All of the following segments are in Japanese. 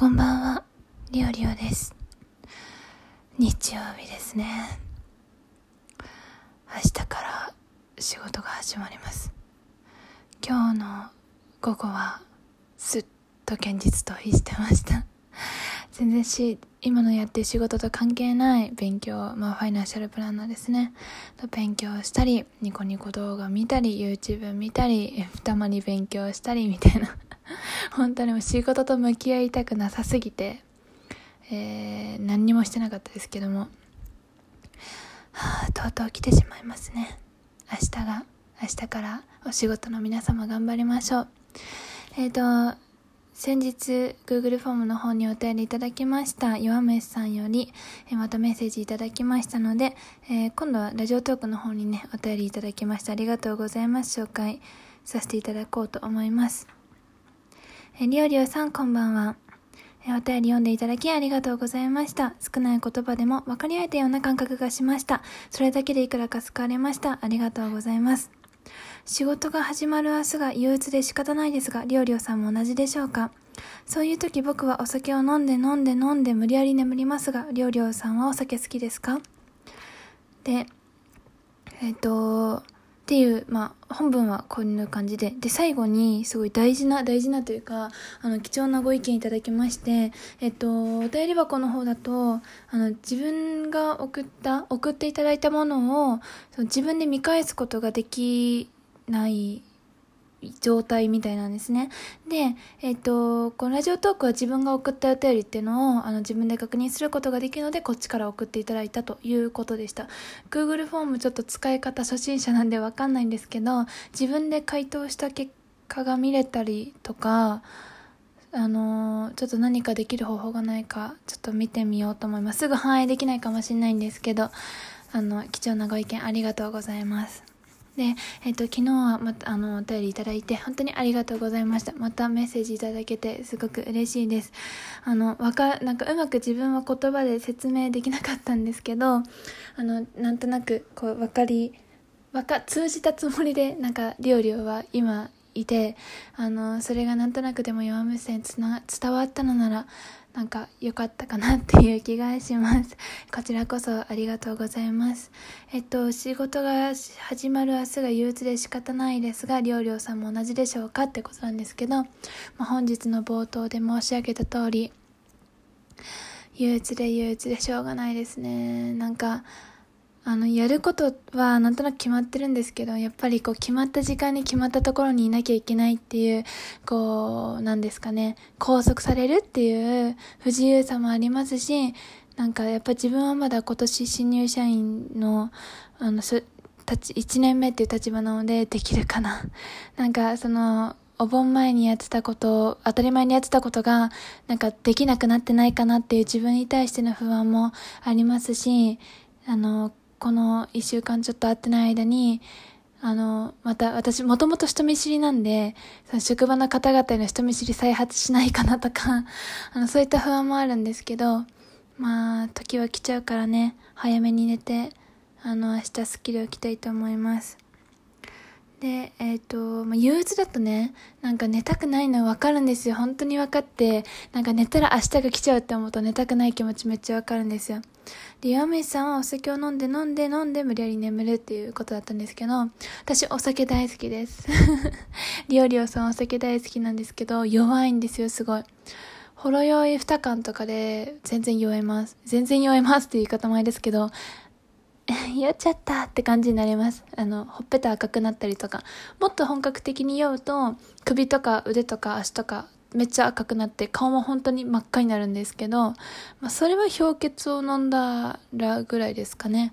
こんばんは、リオリオです。日曜日ですね。明日から仕事が始まります。今日の午後は、すっと現実逃避してました。全然し、今のやって仕事と関係ない勉強、まあファイナンシャルプランナーですね。と勉強したり、ニコニコ動画見たり、YouTube 見たり、たまに勉強したりみたいな。本当にもう仕事と向き合いたくなさすぎて、えー、何にもしてなかったですけども、はあ、とうとう来てしまいますね。明日が、明日からお仕事の皆様頑張りましょう。えっ、ー、と、先日 Google フォームの方にお便りいただきました。弱飯さんより、え、またメッセージいただきましたので、えー、今度はラジオトークの方にねお便りいただきました。ありがとうございます。紹介させていただこうと思います。えりょうりょうさんこんばんは。えお便り読んでいただきありがとうございました。少ない言葉でも分かり合えたような感覚がしました。それだけでいくらか救われました。ありがとうございます。仕事が始まる明日が憂鬱で仕方ないですが、りょうりょうさんも同じでしょうか？そういう時僕はお酒を飲んで飲んで飲んで無理やり眠りますが、りょうりょうさんはお酒好きですか？で、えっ、ー、と、っていう、まあ、本文はこんな感じで、で、最後にすごい大事な、大事なというか、あの、貴重なご意見いただきまして、えっと、お便り箱の方だと、あの、自分が送った、送っていただいたものを、その自分で見返すことができない状態みたいなんですね。で、えっ、と、このラジオトークは自分が送ったお便りっていうのをあの自分で確認することができるので、こっちから送っていただいたということでした。Google フォームちょっと使い方初心者なんでわかんないんですけど、自分で回答した結果が見れたりとか、あのちょっと何かできる方法がないか、ちょっと見てみようと思います。すぐ反映できないかもしれないんですけど、あの、貴重なご意見ありがとうございます。で、えっ、と、昨日はまた、あの、お便りいただいて、本当にありがとうございました。またメッセージいただけて、すごく嬉しいです。あの、か、なんかうまく自分は言葉で説明できなかったんですけど、あの、なんとなく、こう、わかり、わか、通じたつもりで、なんか、りょうりょうは今、いて、あの、それがなんとなくでも弱無線つな、伝わったのなら、なんか良かったかなっていう気がします。こちらこそありがとうございます。えっと、仕事が始まる明日が憂鬱で仕方ないですが、りょうりょうさんも同じでしょうかってことなんですけど、まあ、本日の冒頭で申し上げた通り、憂鬱で憂鬱でしょうがないですね。なんか、あの、やることはなんとなく決まってるんですけど、やっぱりこう決まった時間に決まったところにいなきゃいけないっていう、こう、なんですかね、拘束されるっていう不自由さもありますし、なんかやっぱ自分はまだ今年新入社員の、あの、す、たち、1年目っていう立場なのでできるかな。なんかその、お盆前にやってたこと、当たり前にやってたことが、なんかできなくなってないかなっていう自分に対しての不安もありますし、あの、この一週間ちょっと会ってない間に、あの、また私もともと人見知りなんで、その職場の方々への人見知り再発しないかなとか、あの、そういった不安もあるんですけど、まあ、時は来ちゃうからね、早めに寝て、あの、明日スッキリ起きたいと思います。で、えっ、ー、と、まあ、憂鬱だとね、なんか寝たくないの分かるんですよ。本当に分かって、なんか寝たら明日が来ちゃうって思うと寝たくない気持ちめっちゃ分かるんですよ。で、岩見さんはお酒を飲んで飲んで飲んで無理やり眠るっていうことだったんですけど、私お酒大好きです。りょうりょうさんお酒大好きなんですけど、弱いんですよ、すごい。ほろ酔い2缶とかで全然酔えます。全然酔えますっていう言い方前ですけど、酔っちゃったって感じになります。あの、ほっぺた赤くなったりとか。もっと本格的に酔うと、首とか腕とか足とかめっちゃ赤くなって顔も本当に真っ赤になるんですけど、まあ、それは氷結を飲んだらぐらいですかね。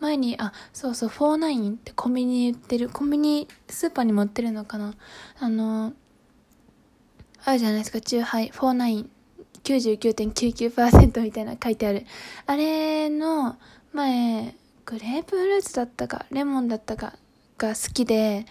前に、あ、そうそう、49ってコンビニ売ってる、コンビニ、スーパーにも売ってるのかなあの、あるじゃないですか、チューハイ、49、99.99%みたいな書いてある。あれの、前、グレープフルーツだったか、レモンだったかが好きで、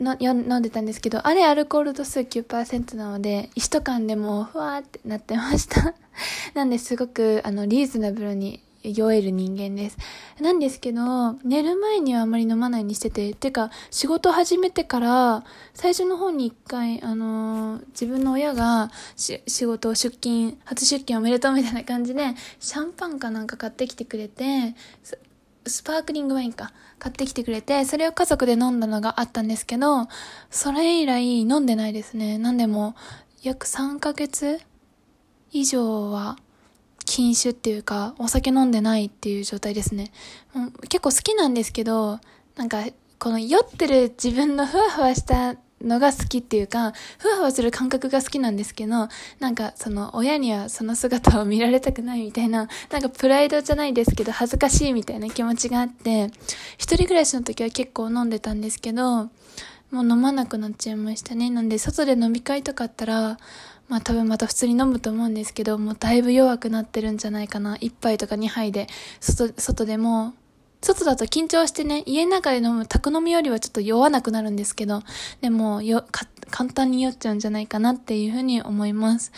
の飲んでたんですけど、あれアルコール度数9%なので、一缶でもふわーってなってました。なんですごく、あの、リーズナブルに酔える人間です。なんですけど、寝る前にはあまり飲まないにしてて、てか、仕事始めてから、最初の方に一回、あのー、自分の親が仕事を出勤、初出勤おめでとうみたいな感じで、シャンパンかなんか買ってきてくれて、スパークリングワインか、買ってきてくれて、それを家族で飲んだのがあったんですけど、それ以来飲んでないですね。なんでも、約3ヶ月以上は禁酒っていうか、お酒飲んでないっていう状態ですね。うん結構好きなんですけど、なんか、この酔ってる自分のふわふわしたのが好きっていうか、ふわふわする感覚が好きなんですけど、なんかその親にはその姿を見られたくないみたいな、なんかプライドじゃないですけど恥ずかしいみたいな気持ちがあって、一人暮らしの時は結構飲んでたんですけど、もう飲まなくなっちゃいましたね。なんで外で飲み会とかあったら、まあ多分また普通に飲むと思うんですけど、もうだいぶ弱くなってるんじゃないかな。1杯とか2杯で、外、外でも、外だと緊張してね、家の中で飲む宅飲みよりはちょっと酔わなくなるんですけど、でも、よ、簡単に酔っちゃうんじゃないかなっていうふうに思います。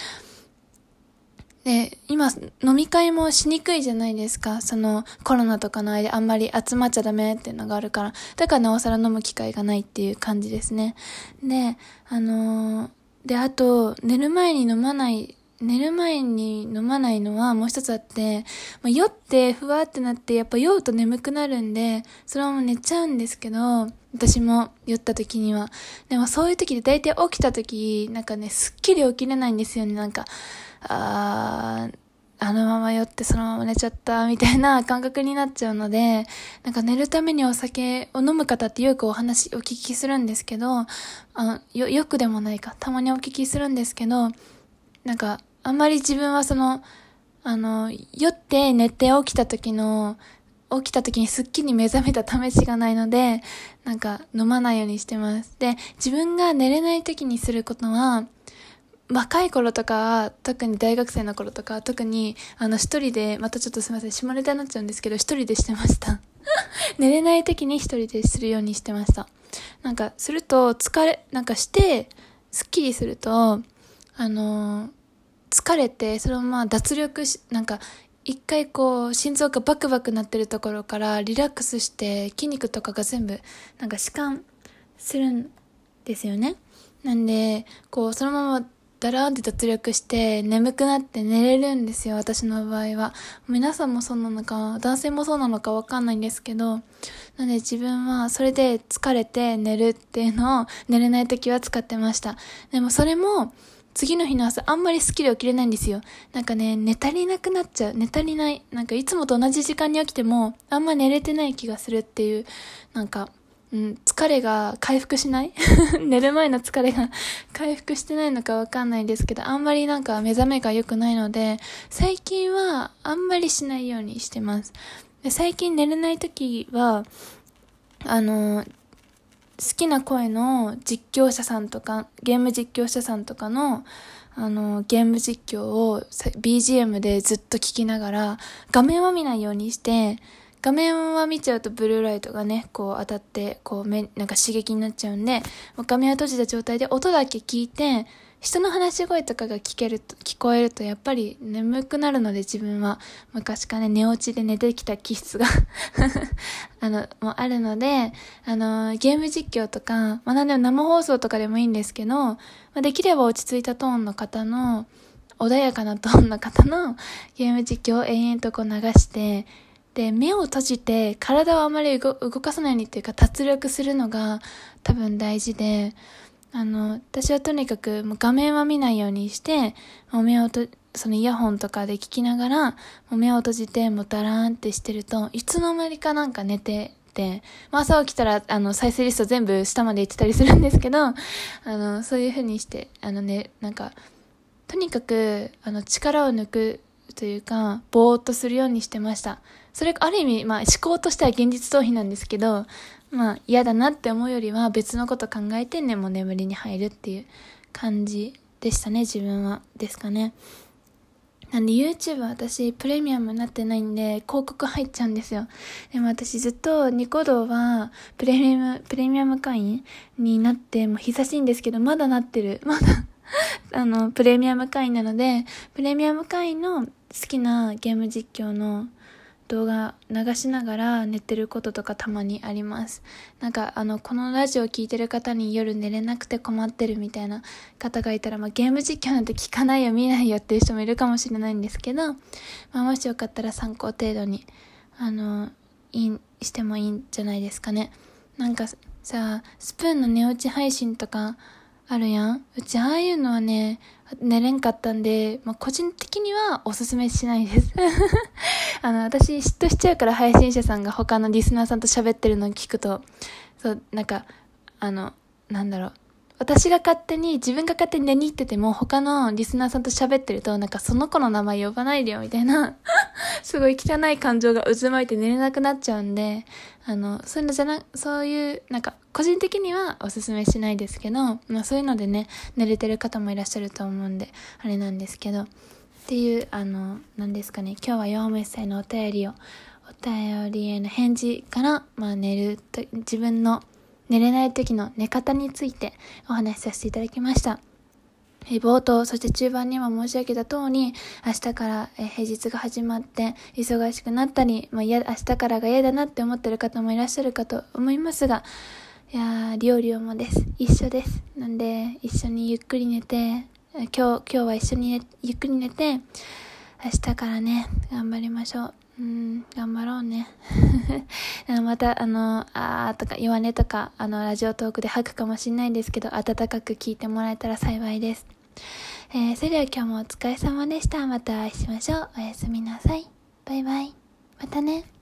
で、今、飲み会もしにくいじゃないですか。その、コロナとかの間あんまり集まっちゃダメっていうのがあるから。だからなおさら飲む機会がないっていう感じですね。で、あのー、で、あと、寝る前に飲まない、寝る前に飲まないのはもう一つあって、まあ、酔ってふわってなって、やっぱ酔うと眠くなるんで、それはもう寝ちゃうんですけど、私も酔った時には。でもそういう時で大体起きた時、なんかね、すっきり起きれないんですよね。なんか、あー、あのまま酔ってそのまま寝ちゃったみたいな 感覚になっちゃうので、なんか寝るためにお酒を飲む方ってよくお話、お聞きするんですけど、あよ、よくでもないか、たまにお聞きするんですけど、なんか、あんまり自分はその、あの、酔って寝て起きた時の、起きた時にすっきり目覚めた試しがないので、なんか飲まないようにしてます。で、自分が寝れない時にすることは、若い頃とか、特に大学生の頃とか、特に、あの、一人で、またちょっとすいません、下ネタになっちゃうんですけど、一人でしてました。寝れない時に一人でするようにしてました。なんか、すると、疲れ、なんかして、スッキリすると、あの、疲れて、そのまま脱力し、なんか、一回こう、心臓がバクバクなってるところからリラックスして、筋肉とかが全部、なんか弛緩するんですよね。なんで、こう、そのままだらーンって脱力して眠くなって寝れるんですよ、私の場合は。皆さんもそうなのか、男性もそうなのかわかんないんですけど、なんで自分はそれで疲れて寝るっていうのを寝れない時は使ってました。でもそれも、次の日の朝あんまりスッキリ起きれないんですよ。なんかね、寝足りなくなっちゃう。寝足りない。なんかいつもと同じ時間に起きても、あんま寝れてない気がするっていう、なんか、うん、疲れが回復しない？寝る前の疲れが 回復してないのかわかんないですけど、あんまりなんか目覚めが良くないので、最近はあんまりしないようにしてます。で最近寝れない時は、あの、好きな声の実況者さんとか、ゲーム実況者さんとかの、あの、ゲーム実況を BGM でずっと聞きながら、画面は見ないようにして、画面は見ちゃうとブルーライトがね、こう当たって、こう目、なんか刺激になっちゃうんで、画面は閉じた状態で音だけ聞いて、人の話し声とかが聞けると、聞こえるとやっぱり眠くなるので自分は。昔からね、寝落ちで寝てきた気質が。あの、もあるので、あの、ゲーム実況とか、まあなんでも生放送とかでもいいんですけど、まあ、できれば落ち着いたトーンの方の、穏やかなトーンの方のゲーム実況を延々とこう流して、で、目を閉じて体をあまり動かさないようにっていうか脱力するのが多分大事で、あの、私はとにかくもう画面は見ないようにして、もう目をと、そのイヤホンとかで聞きながら、もう目を閉じてもうダラーンってしてると、いつの間にかなんか寝てて、まあ、朝起きたら、あの、再生リスト全部下まで行ってたりするんですけど、あの、そういう風にして、あのね、なんか、とにかく、あの、力を抜くというか、ぼーっとするようにしてました。それ、ある意味、まあ、思考としては現実逃避なんですけど、まあ、嫌だなって思うよりは別のこと考えてね、もう眠りに入るっていう感じでしたね、自分は。ですかね。なんで YouTube 私プレミアムになってないんで広告入っちゃうんですよ。でも私ずっとニコ動はプレミアム、プレミアム会員になってもう久しいんですけどまだなってる。まだ あの、プレミアム会員なので、プレミアム会員の好きなゲーム実況の動画流しながら寝てることとかたまにあります。なんかあの、このラジオ聴いてる方に夜寝れなくて困ってるみたいな方がいたら、まあ、ゲーム実況なんて聞かないよ見ないよっていう人もいるかもしれないんですけど、まあ、もしよかったら参考程度に、あの、いいしてもいいんじゃないですかね。なんかさ、スプーンの寝落ち配信とかあるやんうちああいうのはね、寝れんかったんで、まあ、個人的にはおすすめしないです あの、私嫉妬しちゃうから配信者さんが他のリスナーさんと喋ってるのを聞くと、そう、なんか、あの、なんだろう。私が勝手に、自分が勝手に寝に行ってても、他のリスナーさんと喋ってると、なんかその子の名前呼ばないでよ、みたいな すごい汚い感情が渦巻いて寝れなくなっちゃうんで、あの、そういうのじゃな、そういう、なんか、個人的にはおすすめしないですけど、まあそういうのでね、寝れてる方もいらっしゃると思うんで、あれなんですけど、っていう、あの、なんですかね、今日は弱め歳のお便りを、お便りへの返事から、まあ寝ると、自分の寝れない時の寝方についてお話しさせていただきました。冒頭、そして中盤にも申し上げた通り、明日から平日が始まって忙しくなったり、まあ、明日からが嫌だなって思ってる方もいらっしゃるかと思いますが、いやー、料理をもです。一緒です。なんで、一緒にゆっくり寝て、今日、今日は一緒に、ゆっくり寝て、明日からね、頑張りましょう。うん、頑張ろうね。また、あの、あーとか、弱音とか、あの、ラジオトークで吐くかもしんないんですけど、暖かく聞いてもらえたら幸いです。えー、それでは今日もお疲れ様でした。またお会いしましょう。おやすみなさい。バイバイ。またね。